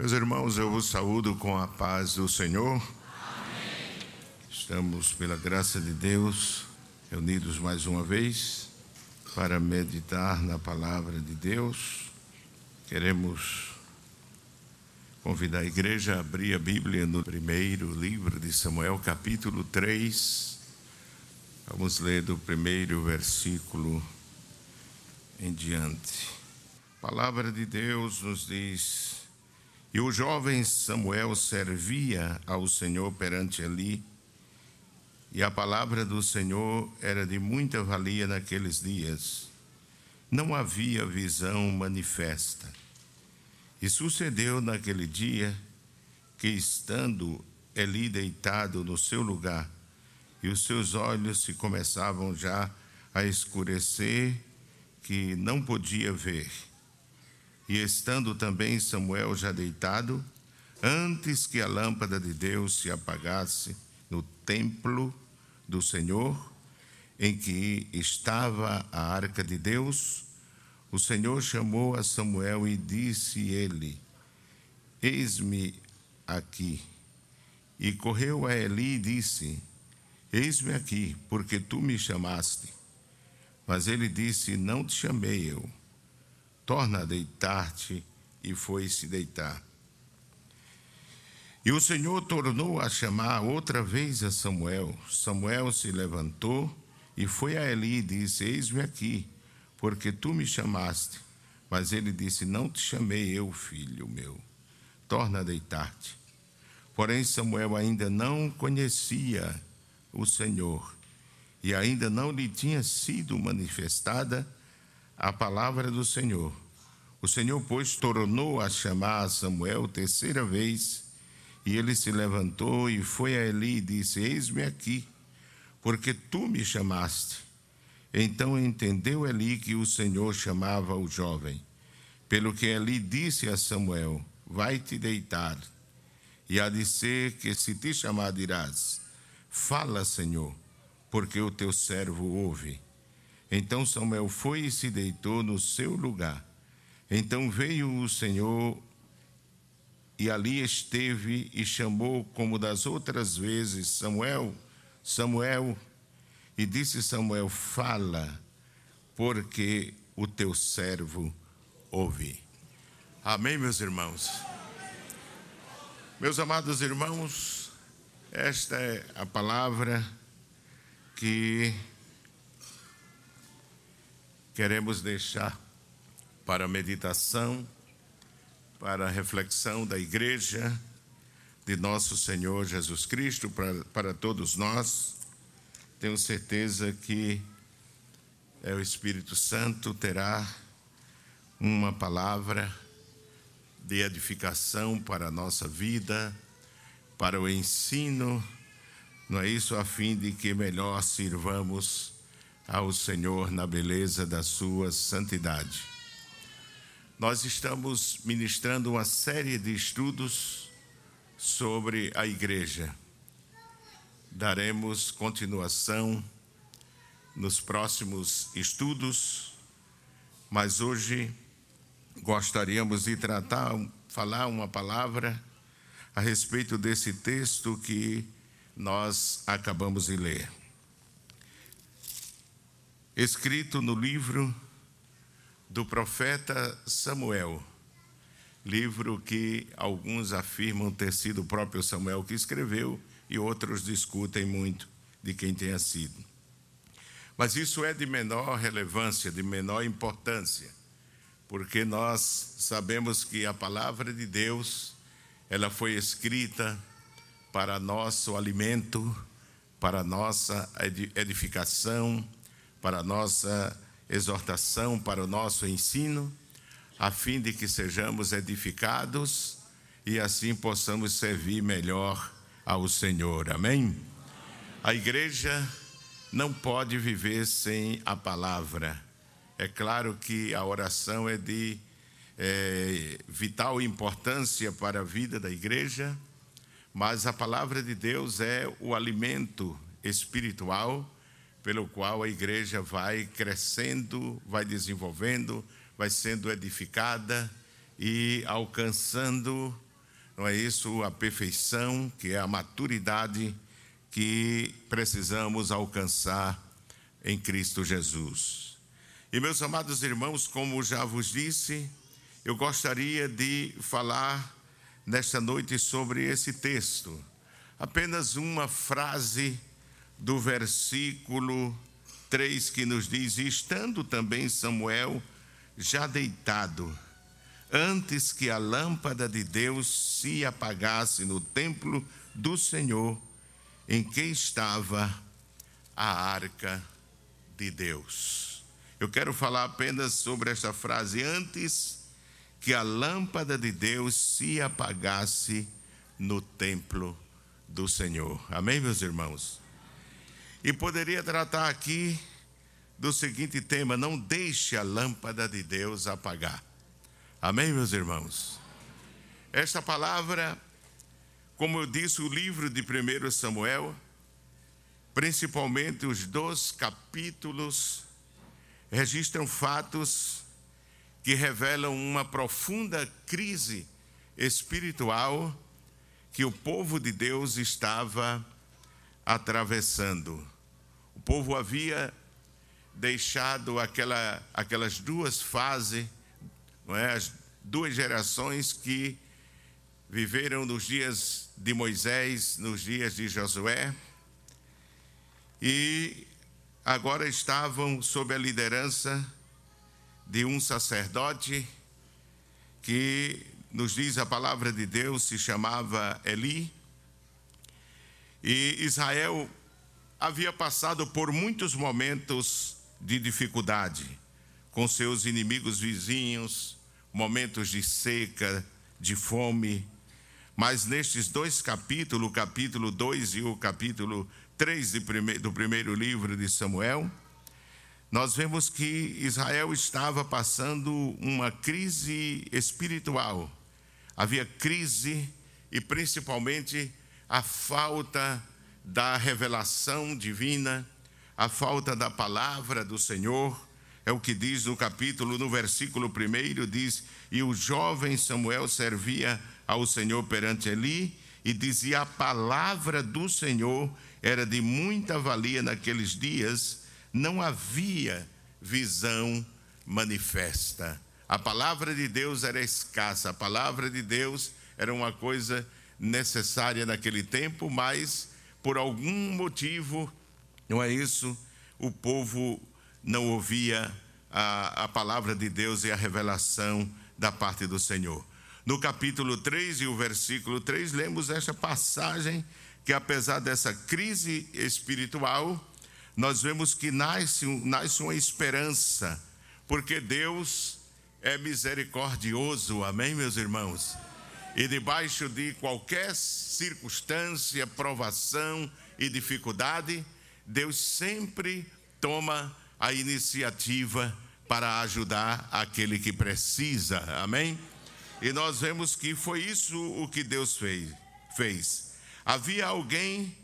Meus irmãos, eu vos saúdo com a paz do Senhor. Amém. Estamos, pela graça de Deus, reunidos mais uma vez para meditar na palavra de Deus. Queremos convidar a igreja a abrir a Bíblia no primeiro livro de Samuel, capítulo 3. Vamos ler do primeiro versículo em diante. A palavra de Deus nos diz: E o jovem Samuel servia ao Senhor perante Eli, e a palavra do Senhor era de muita valia naqueles dias. Não havia visão manifesta. E sucedeu naquele dia que, estando Eli deitado no seu lugar, e os seus olhos se começavam já a escurecer, que não podia ver. E estando também Samuel já deitado, antes que a lâmpada de Deus se apagasse no templo do Senhor, em que estava a arca de Deus, o Senhor chamou a Samuel e disse ele: Eis-me aqui. E correu a Eli e disse: Eis-me aqui, porque tu me chamaste. Mas ele disse: Não te chamei eu. Torna a deitar-te. E foi-se deitar. E o Senhor tornou a chamar outra vez a Samuel. Samuel se levantou e foi a Eli e disse: Eis-me aqui, porque tu me chamaste. Mas ele disse: Não te chamei eu, filho meu. Torna a deitar-te. Porém, Samuel ainda não conhecia o Senhor e ainda não lhe tinha sido manifestada a palavra do Senhor. O Senhor, pois, tornou a chamar a Samuel terceira vez, e ele se levantou e foi a Eli e disse: Eis-me aqui, porque tu me chamaste. Então entendeu Eli que o Senhor chamava o jovem. Pelo que Eli disse a Samuel: Vai-te deitar. E há de ser que se te chamar dirás: Fala, Senhor porque o teu servo ouve. Então Samuel foi e se deitou no seu lugar. Então veio o Senhor e ali esteve e chamou como das outras vezes Samuel, Samuel, e disse Samuel: Fala, porque o teu servo ouve. Amém, meus irmãos. Meus amados irmãos, esta é a palavra que queremos deixar para meditação, para reflexão da igreja de nosso Senhor Jesus Cristo, para, para todos nós. Tenho certeza que é o Espírito Santo terá uma palavra de edificação para a nossa vida, para o ensino não é isso a fim de que melhor sirvamos ao Senhor na beleza da sua santidade. Nós estamos ministrando uma série de estudos sobre a igreja. Daremos continuação nos próximos estudos, mas hoje gostaríamos de tratar, falar uma palavra a respeito desse texto que nós acabamos de ler. Escrito no livro do profeta Samuel, livro que alguns afirmam ter sido o próprio Samuel que escreveu e outros discutem muito de quem tenha sido. Mas isso é de menor relevância, de menor importância, porque nós sabemos que a palavra de Deus, ela foi escrita para nosso alimento, para nossa edificação, para nossa exortação, para o nosso ensino, a fim de que sejamos edificados e assim possamos servir melhor ao Senhor. Amém? A igreja não pode viver sem a palavra. É claro que a oração é de é, vital importância para a vida da igreja mas a palavra de Deus é o alimento espiritual pelo qual a igreja vai crescendo, vai desenvolvendo, vai sendo edificada e alcançando não é isso? A perfeição, que é a maturidade que precisamos alcançar em Cristo Jesus. E meus amados irmãos, como já vos disse, eu gostaria de falar nesta noite sobre esse texto. Apenas uma frase do versículo 3 que nos diz: Estando também Samuel já deitado, antes que a lâmpada de Deus se apagasse no templo do Senhor, em que estava a arca de Deus. Eu quero falar apenas sobre esta frase antes que a lâmpada de Deus se apagasse no templo do Senhor. Amém, meus irmãos? E poderia tratar aqui do seguinte tema: não deixe a lâmpada de Deus apagar. Amém, meus irmãos? Esta palavra, como eu disse, o livro de 1 Samuel, principalmente os dois capítulos, registram fatos que revelam uma profunda crise espiritual que o povo de Deus estava atravessando. O povo havia deixado aquela, aquelas duas fases não é? As duas gerações que viveram nos dias de Moisés, nos dias de Josué, e agora estavam sob a liderança de um sacerdote que nos diz a palavra de Deus, se chamava Eli. E Israel havia passado por muitos momentos de dificuldade com seus inimigos vizinhos, momentos de seca, de fome. Mas nestes dois capítulos, o capítulo 2 e o capítulo 3 do primeiro livro de Samuel, nós vemos que Israel estava passando uma crise espiritual. Havia crise e principalmente a falta da revelação divina, a falta da palavra do Senhor é o que diz no capítulo, no versículo 1, diz: E o jovem Samuel servia ao Senhor perante Eli, e dizia: A palavra do Senhor era de muita valia naqueles dias, não havia visão manifesta. A palavra de Deus era escassa, a palavra de Deus era uma coisa necessária naquele tempo, mas por algum motivo, não é isso, o povo não ouvia a, a palavra de Deus e a revelação da parte do Senhor. No capítulo 3 e o versículo 3, lemos esta passagem que, apesar dessa crise espiritual, nós vemos que nasce, nasce uma esperança, porque Deus é misericordioso, amém, meus irmãos? E debaixo de qualquer circunstância, provação e dificuldade, Deus sempre toma a iniciativa para ajudar aquele que precisa. Amém? E nós vemos que foi isso o que Deus fez. fez. Havia alguém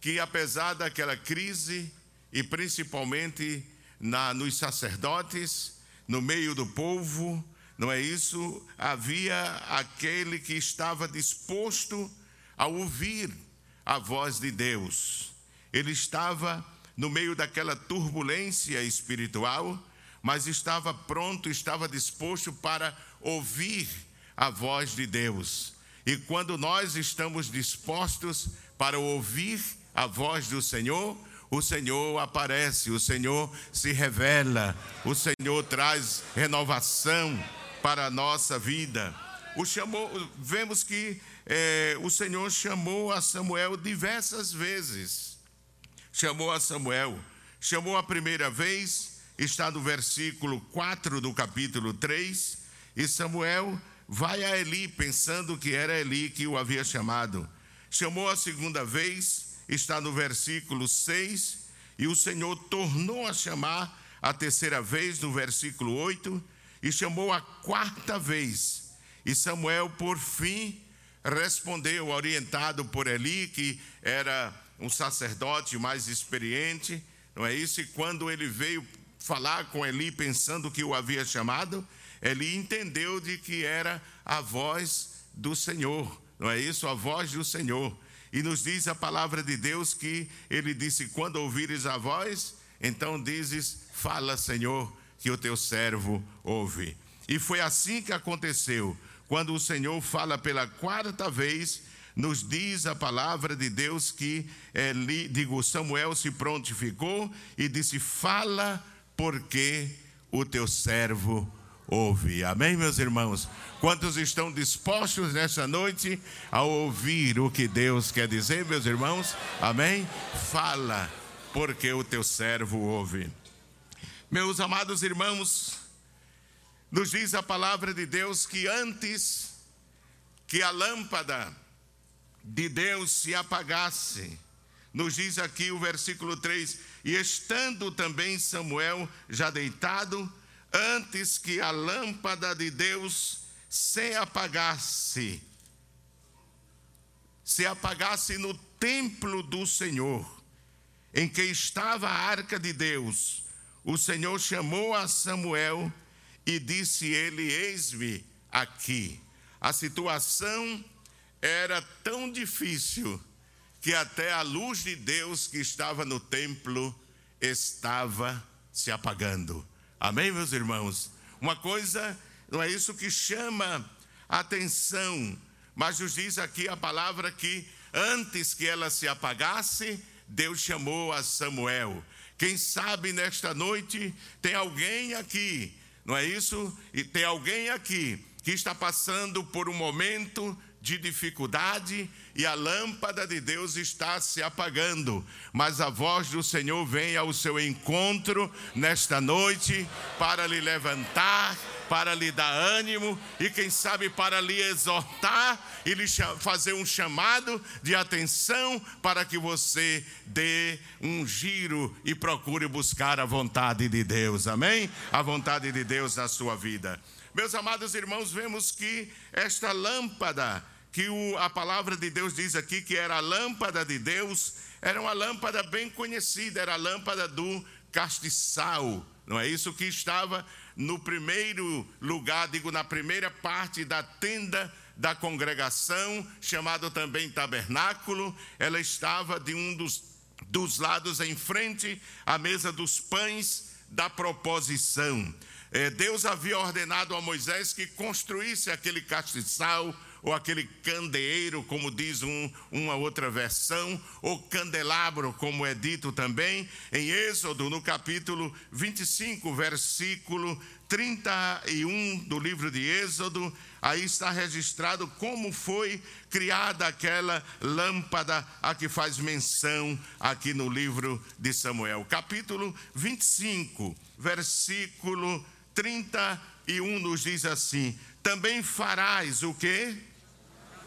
que, apesar daquela crise, e principalmente na, nos sacerdotes, no meio do povo, não é isso? Havia aquele que estava disposto a ouvir a voz de Deus. Ele estava no meio daquela turbulência espiritual, mas estava pronto, estava disposto para ouvir a voz de Deus. E quando nós estamos dispostos para ouvir a voz do Senhor, o Senhor aparece, o Senhor se revela, o Senhor traz renovação para a nossa vida. O chamou, vemos que é, o Senhor chamou a Samuel diversas vezes chamou a Samuel. Chamou a primeira vez, está no versículo 4 do capítulo 3, e Samuel vai a Eli, pensando que era Eli que o havia chamado. Chamou a segunda vez, está no versículo 6, e o Senhor tornou a chamar a terceira vez, no versículo 8, e chamou a quarta vez. E Samuel, por fim, respondeu, orientado por Eli, que era um sacerdote mais experiente, não é isso? E quando ele veio falar com Eli, pensando que o havia chamado, Eli entendeu de que era a voz do Senhor, não é isso? A voz do Senhor. E nos diz a palavra de Deus que ele disse: Quando ouvires a voz, então dizes: Fala, Senhor, que o teu servo ouve. E foi assim que aconteceu. Quando o Senhor fala pela quarta vez, nos diz a palavra de Deus que, é, digo, Samuel se prontificou e disse: Fala, porque o teu servo ouve. Amém, meus irmãos? Quantos estão dispostos nesta noite a ouvir o que Deus quer dizer, meus irmãos? Amém? Fala, porque o teu servo ouve. Meus amados irmãos, nos diz a palavra de Deus que antes que a lâmpada de Deus se apagasse, nos diz aqui o versículo 3: E estando também Samuel já deitado, antes que a lâmpada de Deus se apagasse, se apagasse no templo do Senhor, em que estava a arca de Deus, o Senhor chamou a Samuel e disse ele: Eis-me aqui. A situação era tão difícil que até a luz de Deus que estava no templo estava se apagando. Amém, meus irmãos? Uma coisa, não é isso que chama atenção, mas nos diz aqui a palavra que antes que ela se apagasse, Deus chamou a Samuel. Quem sabe nesta noite tem alguém aqui não é isso? E tem alguém aqui que está passando por um momento de dificuldade e a lâmpada de Deus está se apagando, mas a voz do Senhor vem ao seu encontro nesta noite para lhe levantar, para lhe dar ânimo e, quem sabe, para lhe exortar e lhe fazer um chamado de atenção para que você dê um giro e procure buscar a vontade de Deus, amém? A vontade de Deus na sua vida. Meus amados irmãos, vemos que esta lâmpada que o, a palavra de Deus diz aqui que era a lâmpada de Deus, era uma lâmpada bem conhecida, era a lâmpada do castiçal, não é isso que estava no primeiro lugar, digo, na primeira parte da tenda da congregação, chamado também tabernáculo, ela estava de um dos, dos lados em frente à mesa dos pães da proposição. É, Deus havia ordenado a Moisés que construísse aquele castiçal ou aquele candeeiro, como diz um, uma outra versão, ou candelabro, como é dito também em Êxodo, no capítulo 25, versículo 31 do livro de Êxodo, aí está registrado como foi criada aquela lâmpada a que faz menção aqui no livro de Samuel. Capítulo 25, versículo 31 nos diz assim: Também farás o que?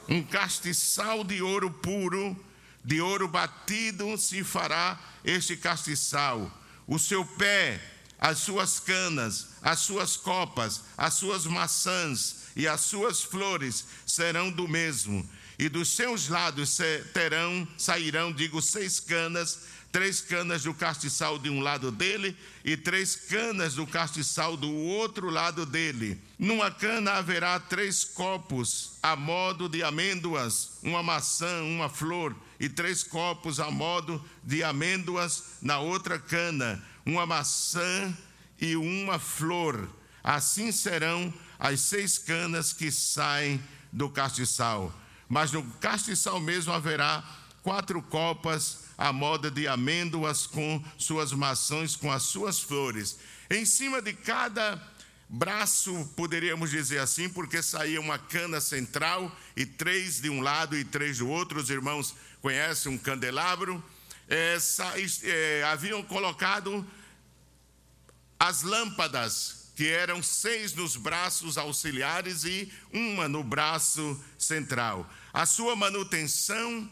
Um castiçal de ouro puro, de ouro batido se fará este castiçal. O seu pé, as suas canas, as suas copas, as suas maçãs e as suas flores serão do mesmo. E dos seus lados terão, sairão, digo, seis canas três canas do castiçal de um lado dele e três canas do castiçal do outro lado dele. Numa cana haverá três copos a modo de amêndoas, uma maçã, uma flor, e três copos a modo de amêndoas na outra cana, uma maçã e uma flor. Assim serão as seis canas que saem do castiçal. Mas no castiçal mesmo haverá quatro copas a moda de amêndoas com suas maçãs, com as suas flores. Em cima de cada braço, poderíamos dizer assim, porque saía uma cana central e três de um lado e três do outro. Os irmãos conhecem um candelabro. É, é, haviam colocado as lâmpadas, que eram seis nos braços auxiliares e uma no braço central. A sua manutenção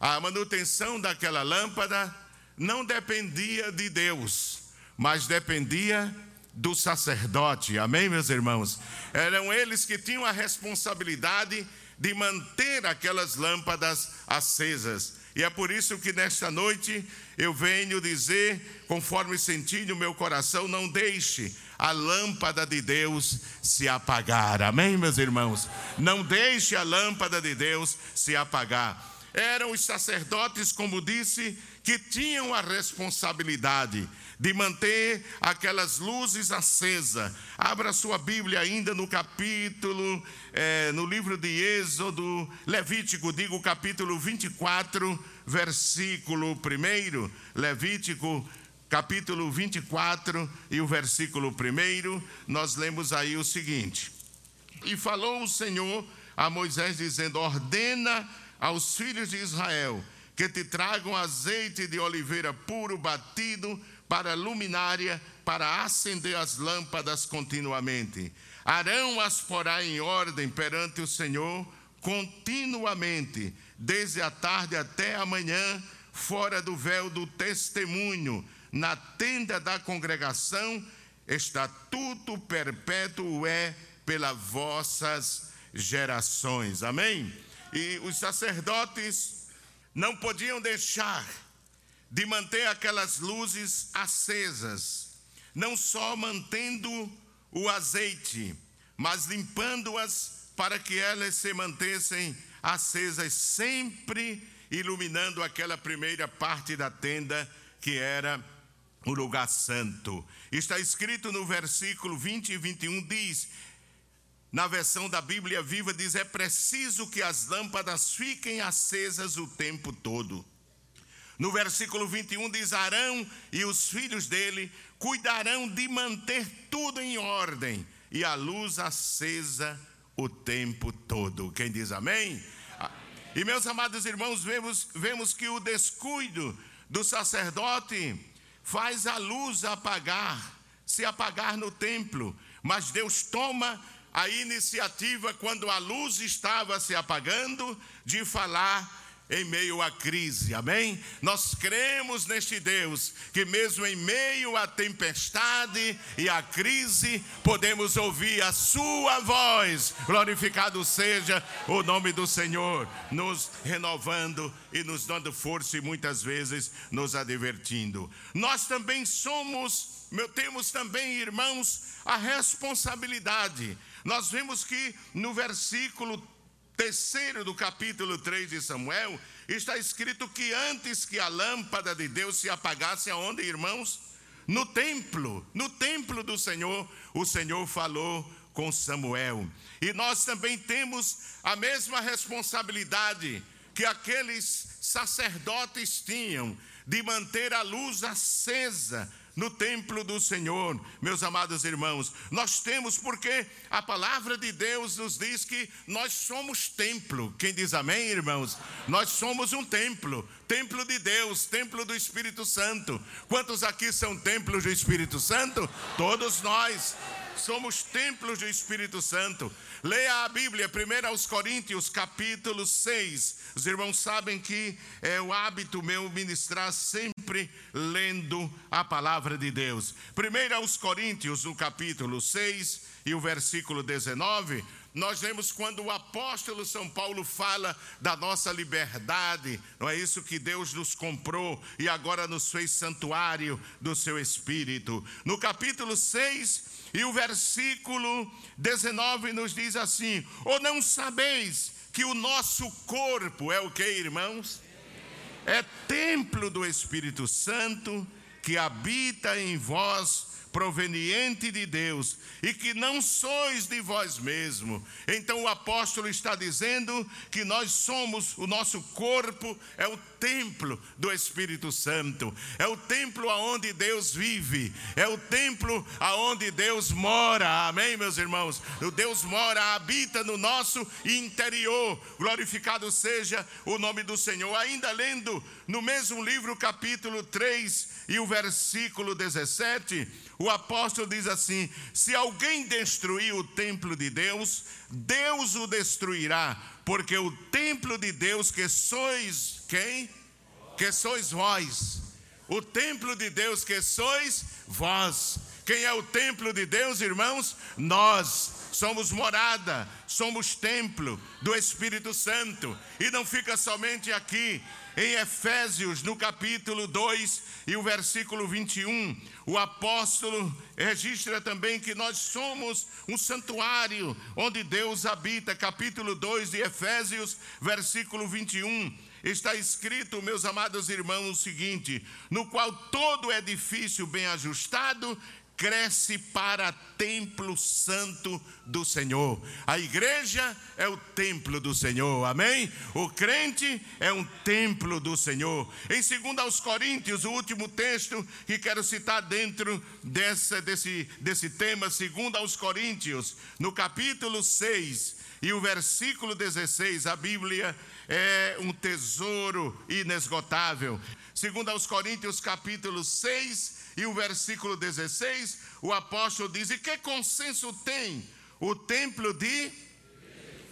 a manutenção daquela lâmpada não dependia de Deus, mas dependia do sacerdote. Amém, meus irmãos? Eram eles que tinham a responsabilidade de manter aquelas lâmpadas acesas. E é por isso que nesta noite eu venho dizer, conforme senti no meu coração, não deixe a lâmpada de Deus se apagar. Amém, meus irmãos? Não deixe a lâmpada de Deus se apagar. Eram os sacerdotes, como disse, que tinham a responsabilidade de manter aquelas luzes acesas. Abra sua Bíblia ainda no capítulo, é, no livro de Êxodo, Levítico, digo capítulo 24, versículo 1. Levítico, capítulo 24 e o versículo 1, nós lemos aí o seguinte: E falou o Senhor a Moisés, dizendo: Ordena aos filhos de Israel que te tragam azeite de oliveira puro batido para luminária, para acender as lâmpadas continuamente. Arão as porá em ordem perante o Senhor continuamente, desde a tarde até a manhã, fora do véu do testemunho, na tenda da congregação, estatuto perpétuo é pelas vossas gerações. Amém? E os sacerdotes não podiam deixar de manter aquelas luzes acesas, não só mantendo o azeite, mas limpando-as para que elas se mantessem acesas, sempre iluminando aquela primeira parte da tenda que era o lugar santo. Está escrito no versículo 20 e 21 diz: na versão da Bíblia Viva diz: é preciso que as lâmpadas fiquem acesas o tempo todo. No versículo 21 diz: Arão e os filhos dele cuidarão de manter tudo em ordem e a luz acesa o tempo todo. Quem diz amém? E meus amados irmãos, vemos, vemos que o descuido do sacerdote faz a luz apagar, se apagar no templo, mas Deus toma a iniciativa, quando a luz estava se apagando, de falar em meio à crise, amém? Nós cremos neste Deus que, mesmo em meio à tempestade e à crise, podemos ouvir a Sua voz. Glorificado seja o nome do Senhor, nos renovando e nos dando força e muitas vezes nos advertindo. Nós também somos, meu, temos também, irmãos, a responsabilidade. Nós vemos que no versículo terceiro do capítulo 3 de Samuel, está escrito que antes que a lâmpada de Deus se apagasse, aonde, irmãos? No templo, no templo do Senhor, o Senhor falou com Samuel. E nós também temos a mesma responsabilidade que aqueles sacerdotes tinham de manter a luz acesa no templo do Senhor, meus amados irmãos. Nós temos porque a palavra de Deus nos diz que nós somos templo. Quem diz amém, irmãos? Nós somos um templo, templo de Deus, templo do Espírito Santo. Quantos aqui são templos do Espírito Santo? Todos nós somos templos do Espírito Santo. Leia a Bíblia, 1 aos Coríntios, capítulo 6. Os irmãos sabem que é o hábito meu ministrar sempre lendo a palavra de Deus. 1 aos Coríntios, no capítulo 6 e o versículo 19, nós vemos quando o apóstolo São Paulo fala da nossa liberdade, não é isso que Deus nos comprou e agora nos fez santuário do seu espírito. No capítulo 6 e o versículo 19 nos diz assim: Ou não sabeis que o nosso corpo é o que, irmãos? É templo do Espírito Santo que habita em vós proveniente de Deus e que não sois de vós mesmo. Então o apóstolo está dizendo que nós somos, o nosso corpo é o templo do Espírito Santo, é o templo aonde Deus vive, é o templo aonde Deus mora. Amém, meus irmãos? O Deus mora, habita no nosso interior. Glorificado seja o nome do Senhor. Ainda lendo no mesmo livro, capítulo 3 e o versículo 17, o apóstolo diz assim: Se alguém destruir o templo de Deus, Deus o destruirá, porque o templo de Deus que sois quem? Que sois vós. O templo de Deus que sois vós. Quem é o templo de Deus, irmãos? Nós somos morada, somos templo do Espírito Santo. E não fica somente aqui, em Efésios, no capítulo 2 e o versículo 21, o apóstolo registra também que nós somos um santuário onde Deus habita. Capítulo 2 de Efésios, versículo 21 está escrito, meus amados irmãos, o seguinte: no qual todo edifício bem ajustado cresce para templo santo do Senhor. A igreja é o templo do Senhor, amém? O crente é um templo do Senhor. Em 2 aos Coríntios, o último texto que quero citar dentro desse, desse, desse tema, 2 aos Coríntios, no capítulo 6 e o versículo 16, a Bíblia é um tesouro inesgotável. Segundo aos Coríntios capítulo 6 e o versículo 16, o apóstolo diz: "E que consenso tem o templo de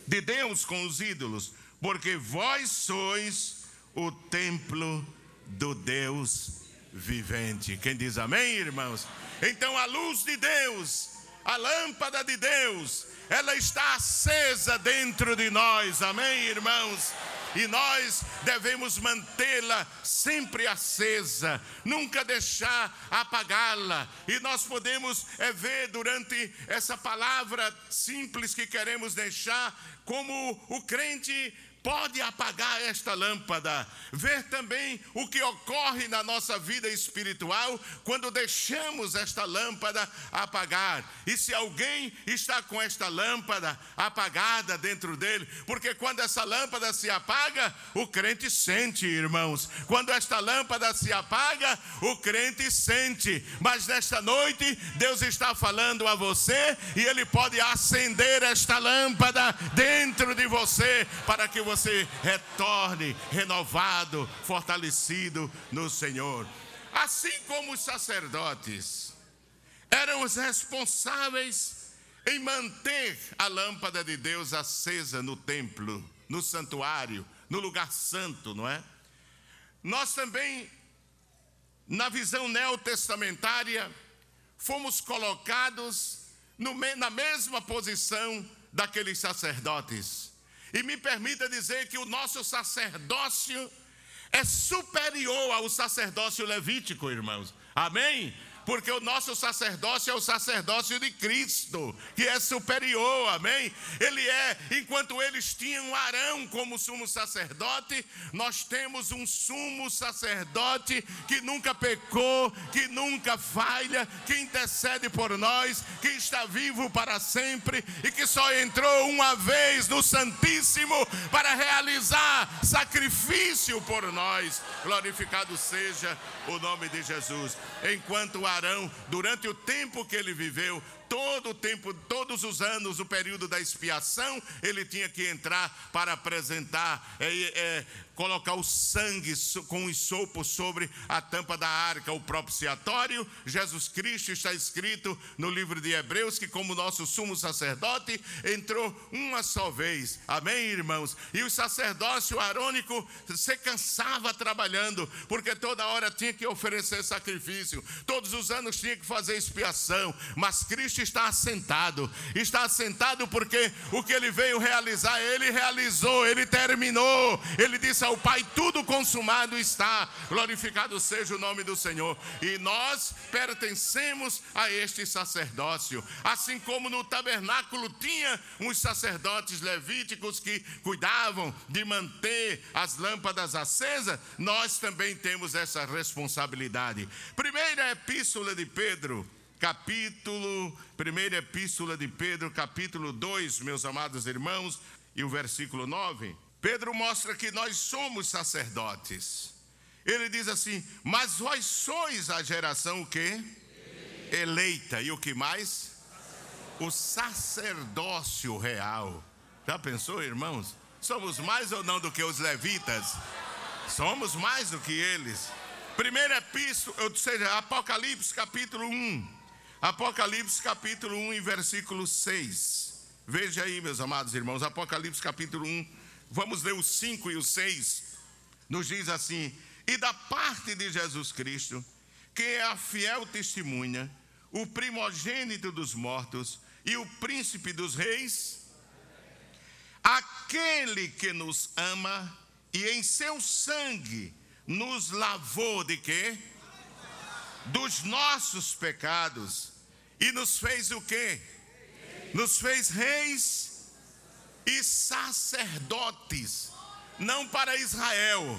de Deus com os ídolos? Porque vós sois o templo do Deus vivente." Quem diz amém, irmãos? Então a luz de Deus, a lâmpada de Deus, ela está acesa dentro de nós, amém, irmãos? E nós devemos mantê-la sempre acesa, nunca deixar apagá-la. E nós podemos é, ver durante essa palavra simples que queremos deixar, como o crente pode apagar esta lâmpada. Ver também o que ocorre na nossa vida espiritual quando deixamos esta lâmpada apagar. E se alguém está com esta lâmpada apagada dentro dele, porque quando essa lâmpada se apaga, o crente sente, irmãos. Quando esta lâmpada se apaga, o crente sente. Mas nesta noite, Deus está falando a você e ele pode acender esta lâmpada dentro de você para que você você retorne renovado, fortalecido no Senhor. Assim como os sacerdotes eram os responsáveis em manter a lâmpada de Deus acesa no templo, no santuário, no lugar santo, não é? Nós também, na visão neotestamentária, fomos colocados no, na mesma posição daqueles sacerdotes. E me permita dizer que o nosso sacerdócio é superior ao sacerdócio levítico, irmãos. Amém? Porque o nosso sacerdócio é o sacerdócio de Cristo, que é superior, amém? Ele é, enquanto eles tinham Arão como sumo sacerdote, nós temos um sumo sacerdote que nunca pecou, que nunca falha, que intercede por nós, que está vivo para sempre e que só entrou uma vez no Santíssimo para realizar sacrifício por nós. Glorificado seja o nome de Jesus. Enquanto Arão, durante o tempo que ele viveu, todo o tempo, todos os anos, o período da expiação, ele tinha que entrar para apresentar é, é, colocar o sangue com o sopo sobre a tampa da arca, o propiciatório. Jesus Cristo está escrito no livro de Hebreus que, como nosso sumo sacerdote, entrou uma só vez. Amém, irmãos? E o sacerdócio arônico se cansava trabalhando, porque toda hora tinha que oferecer sacrifício, todos os anos tinha que fazer expiação, mas Cristo está assentado, está assentado porque o que ele veio realizar, ele realizou, ele terminou, ele disse ao Pai: tudo consumado está. Glorificado seja o nome do Senhor. E nós pertencemos a este sacerdócio. Assim como no tabernáculo tinha uns sacerdotes levíticos que cuidavam de manter as lâmpadas acesas, nós também temos essa responsabilidade. Primeira epístola de Pedro, capítulo, primeira epístola de Pedro, capítulo 2, meus amados irmãos, e o versículo 9. Pedro mostra que nós somos sacerdotes. Ele diz assim: "Mas vós sois a geração o quê? Eleita. E o que mais? O sacerdócio real. Já pensou, irmãos? Somos mais ou não do que os levitas? Somos mais do que eles. Primeira epístola, ou seja, Apocalipse capítulo 1. Apocalipse capítulo 1 e versículo 6. Veja aí, meus amados irmãos, Apocalipse capítulo 1 vamos ler os 5 e os 6, nos diz assim: E da parte de Jesus Cristo, que é a fiel testemunha, o primogênito dos mortos e o príncipe dos reis, aquele que nos ama e em seu sangue nos lavou de quê? Dos nossos pecados e nos fez o quê? Nos fez reis e sacerdotes, não para Israel,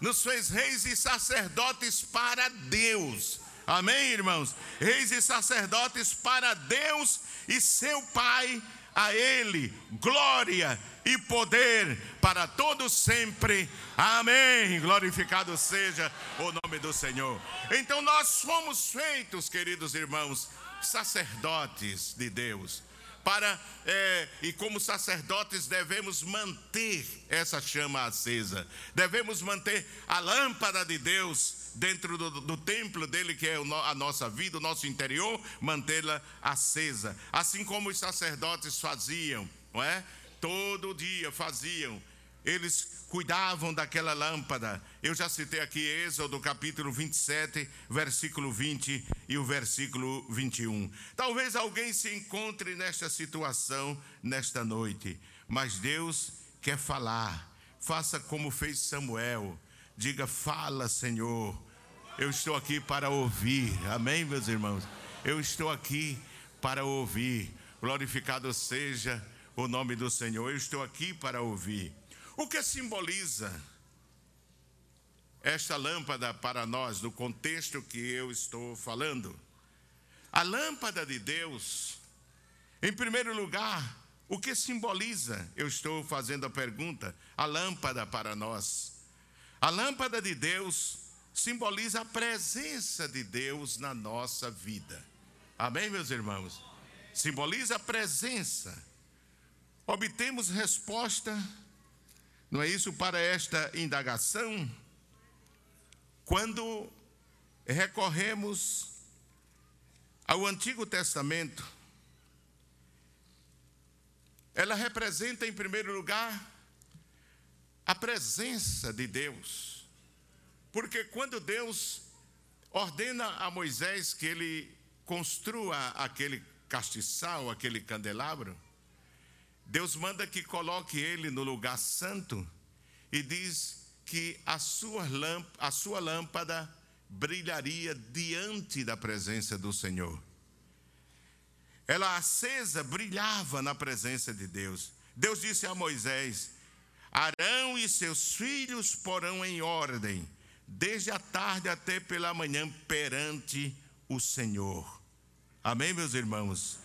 nos fez reis e sacerdotes para Deus. Amém, irmãos? Reis e sacerdotes para Deus e seu Pai, a Ele glória e poder para todos sempre. Amém. Glorificado seja o nome do Senhor. Então nós fomos feitos, queridos irmãos, sacerdotes de Deus. Para, é, e como sacerdotes devemos manter essa chama acesa, devemos manter a lâmpada de Deus dentro do, do templo dele, que é a nossa vida, o nosso interior, mantê-la acesa. Assim como os sacerdotes faziam, não é? Todo dia faziam. Eles cuidavam daquela lâmpada. Eu já citei aqui Êxodo capítulo 27, versículo 20 e o versículo 21. Talvez alguém se encontre nesta situação nesta noite, mas Deus quer falar. Faça como fez Samuel. Diga: Fala, Senhor. Eu estou aqui para ouvir. Amém, meus irmãos? Eu estou aqui para ouvir. Glorificado seja o nome do Senhor. Eu estou aqui para ouvir. O que simboliza esta lâmpada para nós, no contexto que eu estou falando? A lâmpada de Deus, em primeiro lugar, o que simboliza? Eu estou fazendo a pergunta. A lâmpada para nós. A lâmpada de Deus simboliza a presença de Deus na nossa vida. Amém, meus irmãos? Simboliza a presença. Obtemos resposta não é isso para esta indagação? Quando recorremos ao Antigo Testamento, ela representa, em primeiro lugar, a presença de Deus. Porque quando Deus ordena a Moisés que ele construa aquele castiçal, aquele candelabro, Deus manda que coloque ele no lugar santo e diz que a sua, lâmpada, a sua lâmpada brilharia diante da presença do Senhor. Ela acesa brilhava na presença de Deus. Deus disse a Moisés: Arão e seus filhos porão em ordem, desde a tarde até pela manhã, perante o Senhor. Amém, meus irmãos?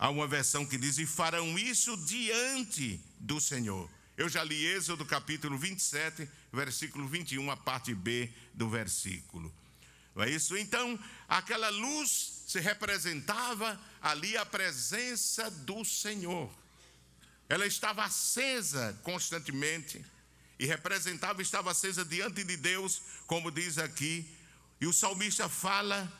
Há uma versão que diz: E farão isso diante do Senhor. Eu já li Êxodo capítulo 27, versículo 21, a parte B do versículo. Não é isso? Então, aquela luz se representava ali a presença do Senhor. Ela estava acesa constantemente e representava, estava acesa diante de Deus, como diz aqui. E o salmista fala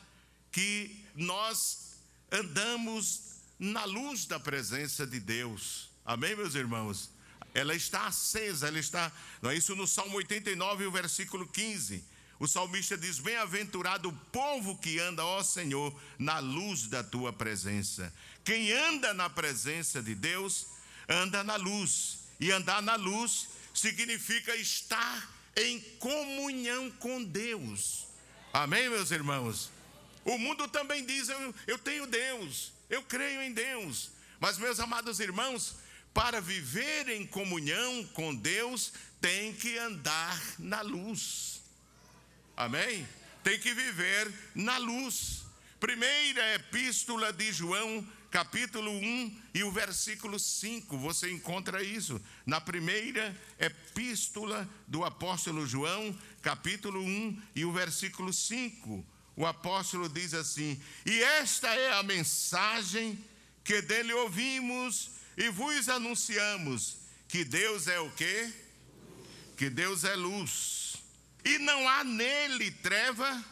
que nós andamos na luz da presença de Deus. Amém, meus irmãos? Ela está acesa, ela está, não é isso no Salmo 89, o versículo 15. O salmista diz: Bem-aventurado o povo que anda, ó Senhor, na luz da tua presença. Quem anda na presença de Deus, anda na luz. E andar na luz significa estar em comunhão com Deus. Amém, meus irmãos? O mundo também diz: Eu, eu tenho Deus, eu creio em Deus. Mas, meus amados irmãos, para viver em comunhão com Deus, tem que andar na luz. Amém? Tem que viver na luz. Primeira epístola de João, capítulo 1 e o versículo 5. Você encontra isso na primeira epístola do apóstolo João, capítulo 1 e o versículo 5 o apóstolo diz assim: E esta é a mensagem que dele ouvimos e vos anunciamos: que Deus é o quê? Que Deus é luz, e não há nele treva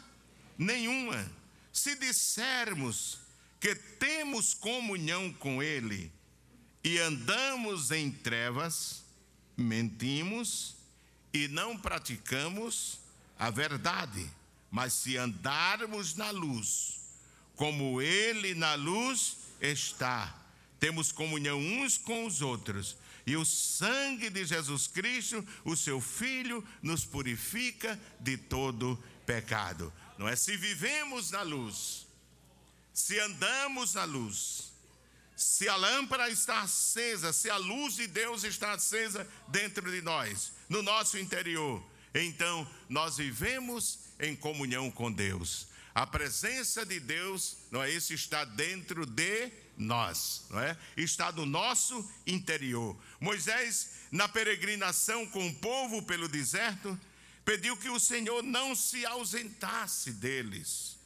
nenhuma. Se dissermos que temos comunhão com ele e andamos em trevas, mentimos e não praticamos a verdade. Mas se andarmos na luz, como ele na luz está. Temos comunhão uns com os outros. E o sangue de Jesus Cristo, o seu Filho, nos purifica de todo pecado. Não é se vivemos na luz, se andamos na luz, se a lâmpada está acesa, se a luz de Deus está acesa dentro de nós, no nosso interior, então nós vivemos em comunhão com Deus. A presença de Deus, não é isso, está dentro de nós, não é? Está no nosso interior. Moisés, na peregrinação com o povo pelo deserto, pediu que o Senhor não se ausentasse deles,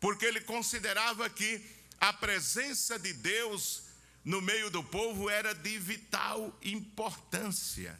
porque ele considerava que a presença de Deus no meio do povo era de vital importância.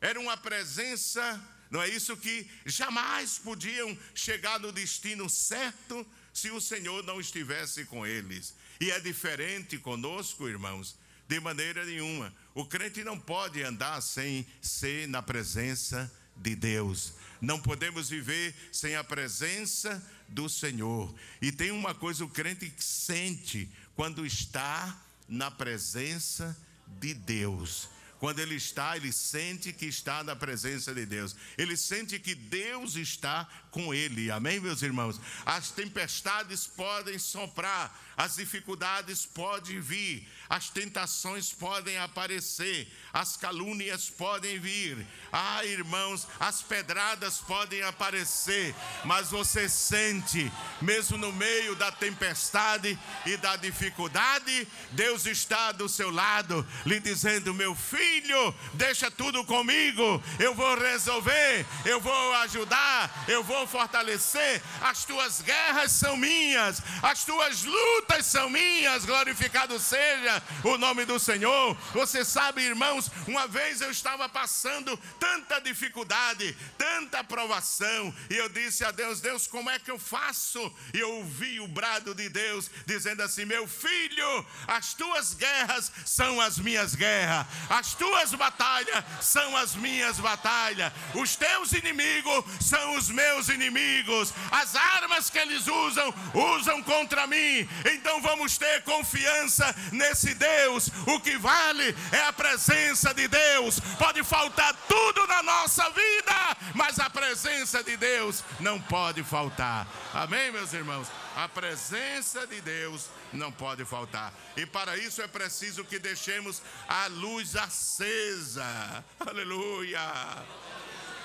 Era uma presença, não é isso que jamais podiam chegar no destino certo se o Senhor não estivesse com eles. E é diferente conosco, irmãos, de maneira nenhuma. O crente não pode andar sem ser na presença de Deus. Não podemos viver sem a presença do Senhor. E tem uma coisa o crente sente quando está na presença de Deus. Quando ele está, ele sente que está na presença de Deus. Ele sente que Deus está com ele. Amém, meus irmãos? As tempestades podem soprar, as dificuldades podem vir, as tentações podem aparecer, as calúnias podem vir. Ah, irmãos, as pedradas podem aparecer, mas você sente, mesmo no meio da tempestade e da dificuldade, Deus está do seu lado, lhe dizendo: Meu filho, deixa tudo comigo, eu vou resolver, eu vou ajudar, eu vou fortalecer. As tuas guerras são minhas, as tuas lutas são minhas, glorificado seja o nome do Senhor. Você sabe, irmãos, uma vez eu estava passando tanta dificuldade, tanta provação, e eu disse a Deus: Deus, como é que eu faço? E eu ouvi o brado de Deus dizendo assim: Meu filho, as tuas guerras são as minhas guerras, as tuas batalhas são as minhas batalhas, os teus inimigos são os meus inimigos, as armas que eles usam, usam contra mim. Então vamos ter confiança nesse Deus. O que vale é a presença de Deus. Pode faltar tudo na nossa vida, mas a presença de Deus não pode faltar. Amém, meus irmãos? A presença de Deus não pode faltar. E para isso é preciso que deixemos a luz acesa. Aleluia.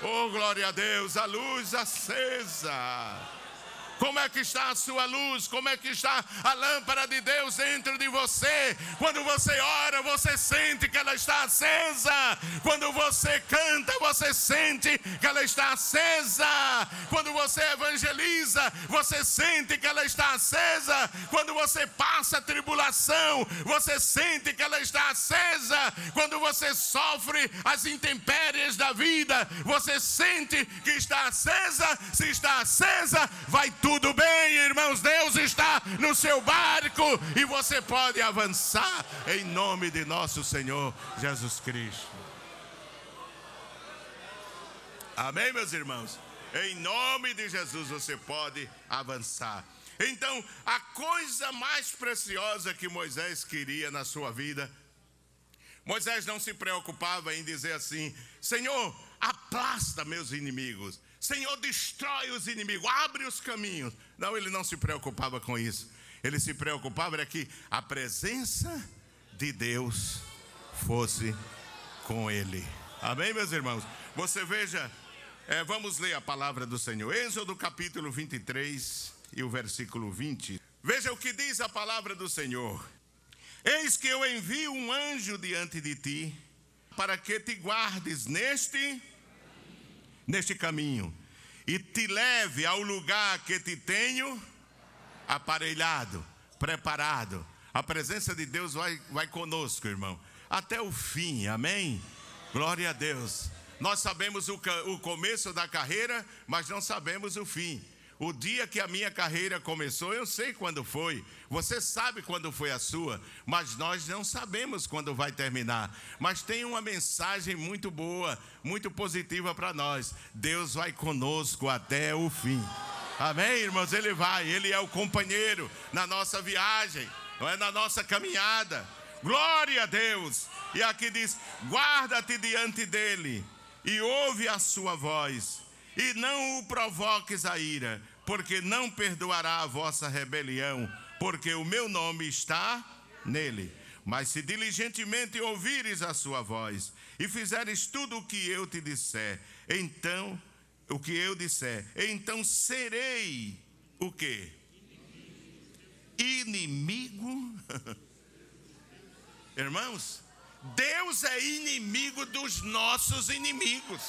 Oh, glória a Deus, a luz acesa. Como é que está a sua luz? Como é que está a lâmpada de Deus dentro de você? Quando você ora, você sente que ela está acesa. Quando você canta, você sente que ela está acesa. Quando você evangeliza, você sente que ela está acesa. Quando você passa tribulação, você sente que ela está acesa. Quando você sofre as intempéries da vida, você sente que está acesa. Se está acesa, vai tudo tudo bem, irmãos. Deus está no seu barco e você pode avançar em nome de nosso Senhor Jesus Cristo. Amém, meus irmãos? Em nome de Jesus você pode avançar. Então, a coisa mais preciosa que Moisés queria na sua vida, Moisés não se preocupava em dizer assim: Senhor, aplasta meus inimigos. Senhor, destrói os inimigos, abre os caminhos. Não, ele não se preocupava com isso. Ele se preocupava era que a presença de Deus fosse com ele. Amém, meus irmãos? Você veja, é, vamos ler a palavra do Senhor. Êxodo capítulo 23 e o versículo 20. Veja o que diz a palavra do Senhor. Eis que eu envio um anjo diante de ti, para que te guardes neste neste caminho e te leve ao lugar que te tenho aparelhado, preparado. A presença de Deus vai, vai conosco, irmão, até o fim, amém? Glória a Deus. Nós sabemos o, o começo da carreira, mas não sabemos o fim. O dia que a minha carreira começou, eu sei quando foi. Você sabe quando foi a sua, mas nós não sabemos quando vai terminar. Mas tem uma mensagem muito boa, muito positiva para nós. Deus vai conosco até o fim. Amém, irmãos? Ele vai, ele é o companheiro na nossa viagem, não é na nossa caminhada. Glória a Deus. E aqui diz: guarda-te diante dele e ouve a sua voz, e não o provoques a ira, porque não perdoará a vossa rebelião, porque o meu nome está nele. Mas se diligentemente ouvires a sua voz e fizeres tudo o que eu te disser, então o que eu disser, então serei o quê? Inimigo. Irmãos, Deus é inimigo dos nossos inimigos.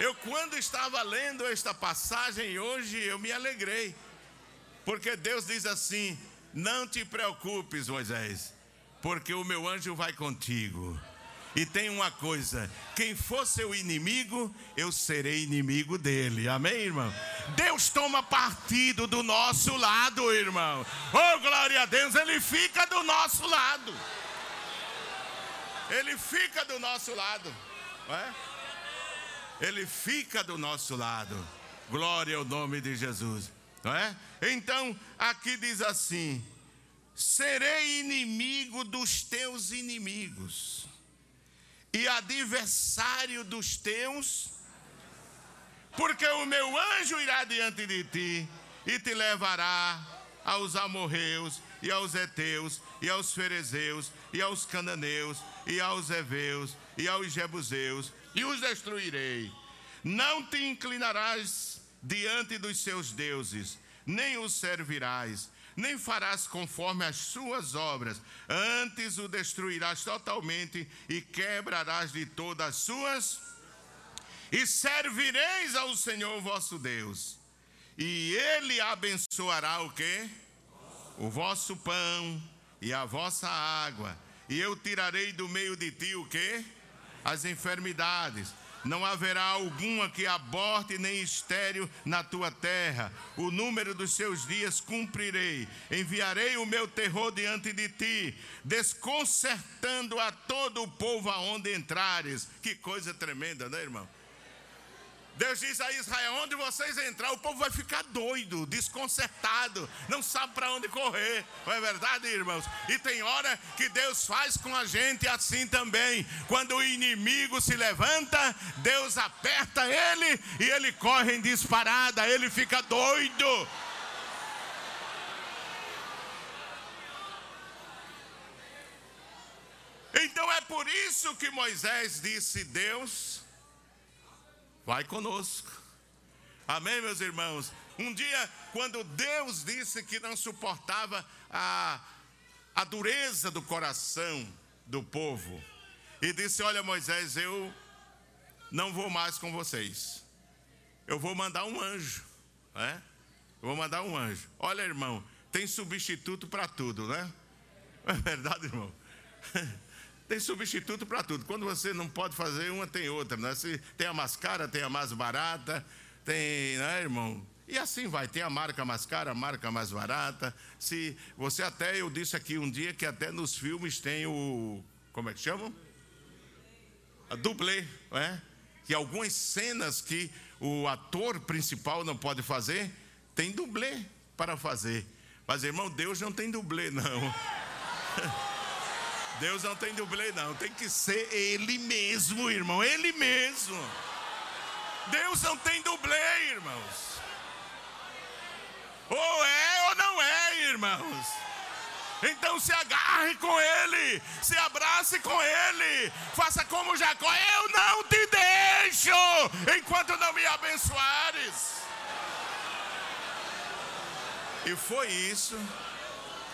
Eu, quando estava lendo esta passagem hoje, eu me alegrei, porque Deus diz assim: Não te preocupes, Moisés, porque o meu anjo vai contigo. E tem uma coisa: quem for seu inimigo, eu serei inimigo dele. Amém, irmão? Deus toma partido do nosso lado, irmão. Oh, glória a Deus, ele fica do nosso lado. Ele fica do nosso lado. Não é? Ele fica do nosso lado. Glória ao nome de Jesus. Não é? Então, aqui diz assim: serei inimigo dos teus inimigos e adversário dos teus, porque o meu anjo irá diante de ti e te levará aos amorreus e aos heteus e aos ferezeus e aos cananeus e aos heveus e aos jebuseus e os destruirei. Não te inclinarás diante dos seus deuses, nem os servirás, nem farás conforme as suas obras, antes o destruirás totalmente e quebrarás de todas as suas, e servireis ao Senhor vosso Deus, e ele abençoará o que? O vosso pão e a vossa água, e eu tirarei do meio de ti o que? As enfermidades. Não haverá alguma que aborte nem estéreo na tua terra. O número dos seus dias cumprirei. Enviarei o meu terror diante de ti, desconcertando a todo o povo aonde entrares. Que coisa tremenda, né, irmão? Deus diz a Israel: onde vocês entrar, o povo vai ficar doido, desconcertado, não sabe para onde correr. Não é verdade, irmãos? E tem hora que Deus faz com a gente assim também. Quando o inimigo se levanta, Deus aperta ele e ele corre em disparada, ele fica doido. Então é por isso que Moisés disse: Deus vai conosco. Amém, meus irmãos? Um dia, quando Deus disse que não suportava a, a dureza do coração do povo, e disse: Olha, Moisés, eu não vou mais com vocês, eu vou mandar um anjo, né? Eu vou mandar um anjo. Olha, irmão, tem substituto para tudo, né? É verdade, irmão? Tem substituto para tudo. Quando você não pode fazer uma, tem outra. Né? Tem a mais cara, tem a mais barata, tem, né, irmão? E assim vai, tem a marca mais cara, a marca mais barata. Se você até, eu disse aqui um dia que até nos filmes tem o. Como é que chamam? A dublê, é? Que algumas cenas que o ator principal não pode fazer, tem dublê para fazer. Mas, irmão, Deus não tem dublê, não. Deus não tem dublê, não. Tem que ser Ele mesmo, irmão. Ele mesmo. Deus não tem dublê, irmãos. Ou é ou não é, irmãos. Então se agarre com Ele, se abrace com Ele, faça como Jacó: Eu não te deixo enquanto não me abençoares. E foi isso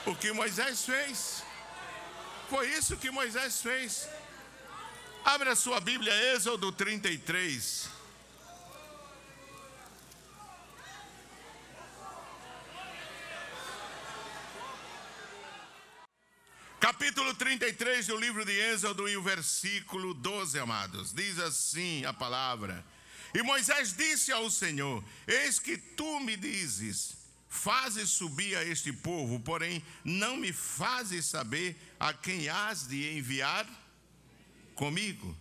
o que Moisés fez. Foi isso que Moisés fez. Abra a sua Bíblia, Êxodo 33. Capítulo 33 do livro de Êxodo e o versículo 12, amados. Diz assim a palavra: E Moisés disse ao Senhor: Eis que tu me dizes Fazes subir a este povo, porém não me fazes saber a quem has de enviar comigo.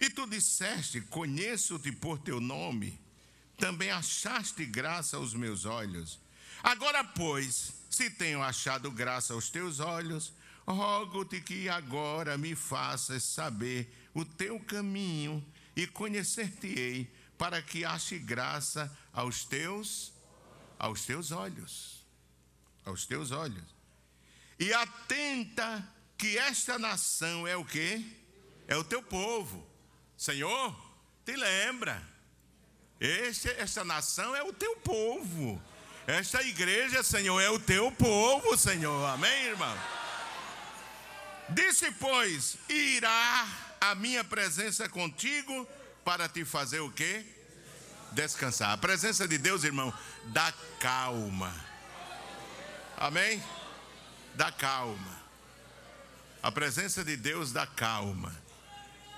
E tu disseste: Conheço-te por teu nome, também achaste graça aos meus olhos. Agora, pois, se tenho achado graça aos teus olhos, rogo-te que agora me faças saber o teu caminho e conhecer-te-ei, para que ache graça aos teus aos teus olhos. Aos teus olhos. E atenta que esta nação é o quê? É o teu povo. Senhor, te lembra. Este, esta nação é o teu povo. Esta igreja, Senhor, é o teu povo, Senhor. Amém, irmão? Disse, pois, irá a minha presença contigo para te fazer o quê? Descansar. A presença de Deus, irmão, dá calma. Amém? Dá calma. A presença de Deus dá calma,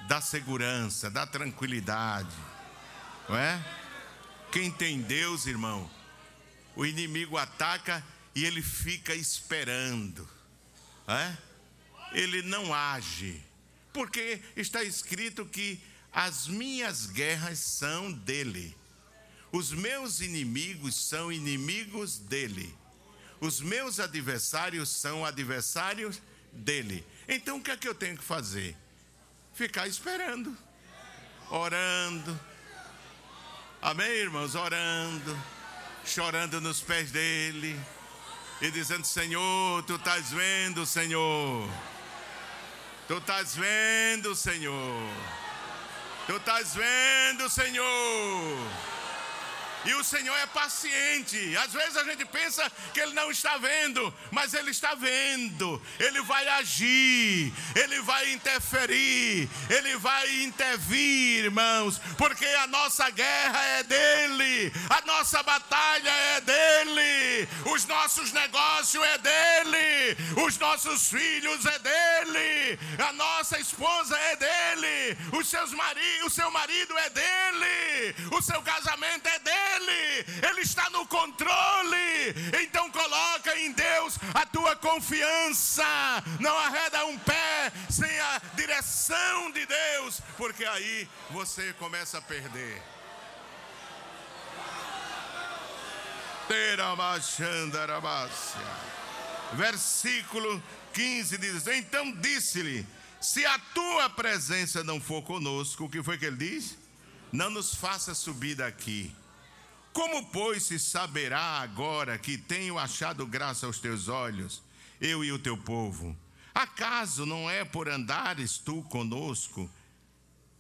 dá segurança, dá tranquilidade. Não é? Quem tem Deus, irmão, o inimigo ataca e ele fica esperando. É? Ele não age. Porque está escrito que as minhas guerras são dele. Os meus inimigos são inimigos dele. Os meus adversários são adversários dele. Então o que é que eu tenho que fazer? Ficar esperando, orando. Amém, irmãos? Orando chorando nos pés dele e dizendo: Senhor, tu estás vendo, Senhor. Tu estás vendo, Senhor. Tu estás vendo, Senhor. E o Senhor é paciente. Às vezes a gente pensa que Ele não está vendo, mas Ele está vendo. Ele vai agir, Ele vai interferir, Ele vai intervir, irmãos, porque a nossa guerra é dele, a nossa batalha é dele, os nossos negócios é dele, os nossos filhos é dele, a nossa esposa é dele, os seus o seu marido é dele, o seu casamento é dele ele, está no controle. Então coloca em Deus a tua confiança. Não arreda um pé sem a direção de Deus, porque aí você começa a perder. Versículo 15 diz: Então disse-lhe: Se a tua presença não for conosco, o que foi que ele diz? Não nos faça subir daqui. Como, pois, se saberá agora que tenho achado graça aos teus olhos, eu e o teu povo? Acaso não é por andares tu conosco?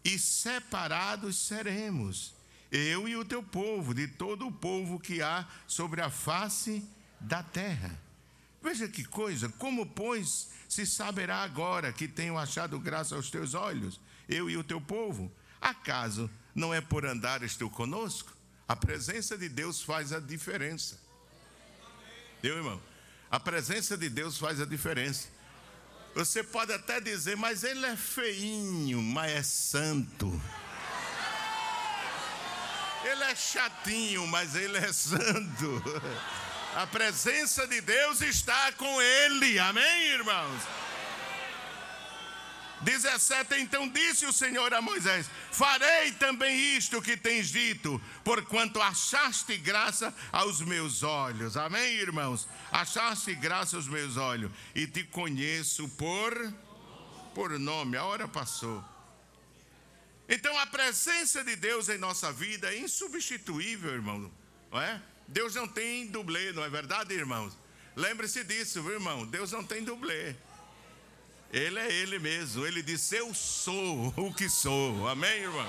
E separados seremos, eu e o teu povo, de todo o povo que há sobre a face da terra. Veja que coisa, como, pois, se saberá agora que tenho achado graça aos teus olhos, eu e o teu povo? Acaso não é por andares tu conosco? A presença de Deus faz a diferença. Deu, irmão? A presença de Deus faz a diferença. Você pode até dizer, mas ele é feinho, mas é santo. Ele é chatinho, mas ele é santo. A presença de Deus está com ele. Amém, irmãos? 17: Então disse o Senhor a Moisés: Farei também isto que tens dito, porquanto achaste graça aos meus olhos. Amém, irmãos? Achaste graça aos meus olhos, e te conheço por, por nome. A hora passou. Então a presença de Deus em nossa vida é insubstituível, irmão. Não é? Deus não tem dublê, não é verdade, irmãos? Lembre-se disso, viu, irmão? Deus não tem dublê. Ele é Ele mesmo. Ele disse: Eu sou o que sou. Amém, irmão?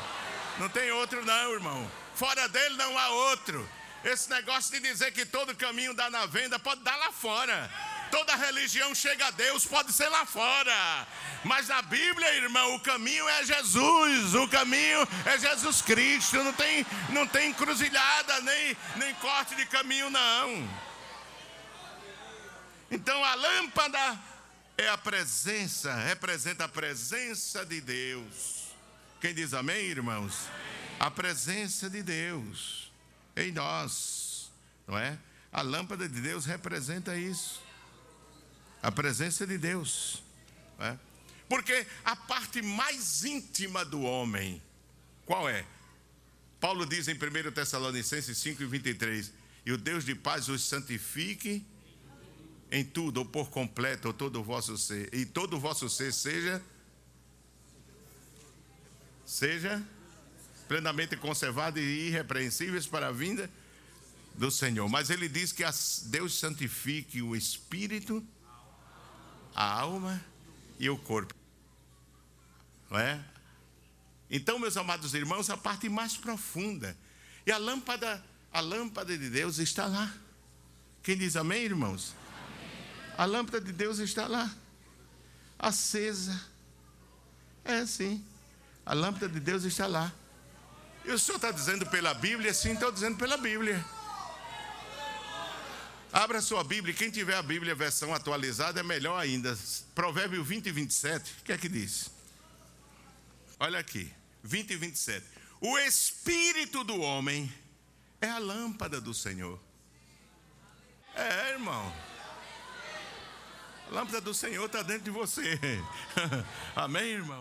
Não tem outro, não, irmão. Fora dele não há outro. Esse negócio de dizer que todo caminho dá na venda, pode dar lá fora. Toda religião chega a Deus, pode ser lá fora. Mas na Bíblia, irmão, o caminho é Jesus. O caminho é Jesus Cristo. Não tem, não tem encruzilhada, nem, nem corte de caminho, não. Então a lâmpada é a presença, representa a presença de Deus. Quem diz amém, irmãos? A presença de Deus em nós, não é? A lâmpada de Deus representa isso. A presença de Deus. É? Porque a parte mais íntima do homem, qual é? Paulo diz em 1 Tessalonicenses 5 e 23: E o Deus de paz os santifique em tudo, ou por completo, ou todo o vosso ser, e todo o vosso ser seja seja plenamente conservado e irrepreensíveis para a vinda do Senhor. Mas ele diz que Deus santifique o espírito, a alma e o corpo. Não é? Então, meus amados irmãos, a parte mais profunda. E a lâmpada, a lâmpada de Deus está lá. Quem diz amém, irmãos? A lâmpada de Deus está lá, acesa. É assim. A lâmpada de Deus está lá. E o senhor está dizendo pela Bíblia? Sim, estou dizendo pela Bíblia. Abra sua Bíblia, quem tiver a Bíblia versão atualizada é melhor ainda. Provérbio 20 e 27, o que é que diz? Olha aqui, 20 e 27. O espírito do homem é a lâmpada do Senhor. É, irmão. Lâmpada do Senhor está dentro de você. Amém, irmão?